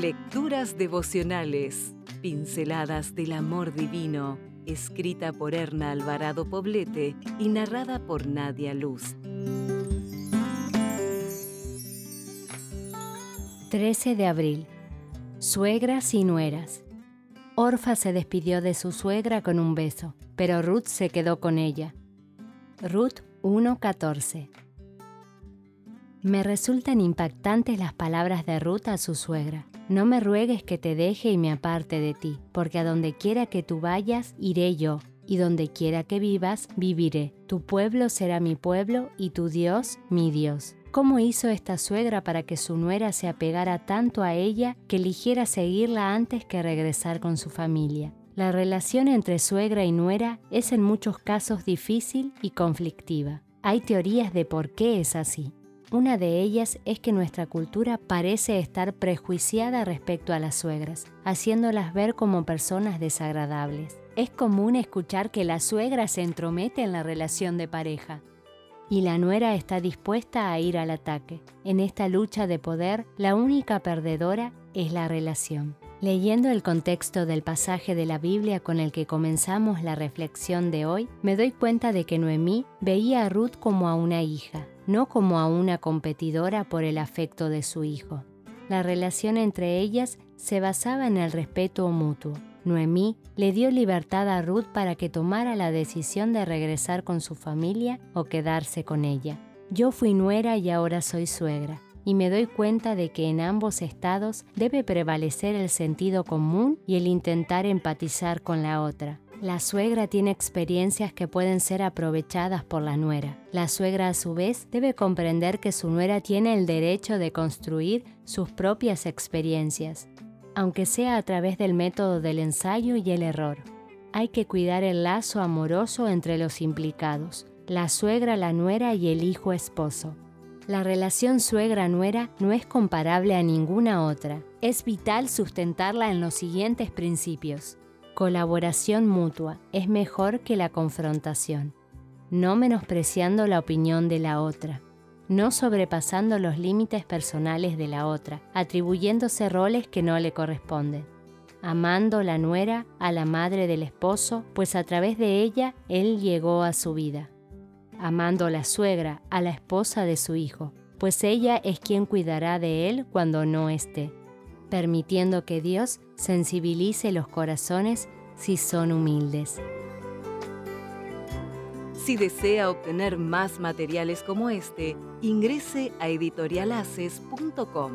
Lecturas devocionales, pinceladas del amor divino, escrita por Erna Alvarado Poblete y narrada por Nadia Luz. 13 de abril. Suegras y nueras. Orfa se despidió de su suegra con un beso, pero Ruth se quedó con ella. Ruth 1.14 Me resultan impactantes las palabras de Ruth a su suegra. No me ruegues que te deje y me aparte de ti, porque a donde quiera que tú vayas, iré yo, y donde quiera que vivas, viviré. Tu pueblo será mi pueblo y tu Dios mi Dios. ¿Cómo hizo esta suegra para que su nuera se apegara tanto a ella que eligiera seguirla antes que regresar con su familia? La relación entre suegra y nuera es en muchos casos difícil y conflictiva. Hay teorías de por qué es así. Una de ellas es que nuestra cultura parece estar prejuiciada respecto a las suegras, haciéndolas ver como personas desagradables. Es común escuchar que la suegra se entromete en la relación de pareja, y la nuera está dispuesta a ir al ataque. En esta lucha de poder, la única perdedora es la relación. Leyendo el contexto del pasaje de la Biblia con el que comenzamos la reflexión de hoy, me doy cuenta de que Noemí veía a Ruth como a una hija, no como a una competidora por el afecto de su hijo. La relación entre ellas se basaba en el respeto mutuo. Noemí le dio libertad a Ruth para que tomara la decisión de regresar con su familia o quedarse con ella. Yo fui nuera y ahora soy suegra y me doy cuenta de que en ambos estados debe prevalecer el sentido común y el intentar empatizar con la otra. La suegra tiene experiencias que pueden ser aprovechadas por la nuera. La suegra a su vez debe comprender que su nuera tiene el derecho de construir sus propias experiencias, aunque sea a través del método del ensayo y el error. Hay que cuidar el lazo amoroso entre los implicados, la suegra, la nuera y el hijo esposo. La relación suegra-nuera no es comparable a ninguna otra. Es vital sustentarla en los siguientes principios. Colaboración mutua es mejor que la confrontación. No menospreciando la opinión de la otra. No sobrepasando los límites personales de la otra, atribuyéndose roles que no le corresponden. Amando la nuera a la madre del esposo, pues a través de ella él llegó a su vida amando a la suegra, a la esposa de su hijo, pues ella es quien cuidará de él cuando no esté, permitiendo que Dios sensibilice los corazones si son humildes. Si desea obtener más materiales como este, ingrese a editorialaces.com.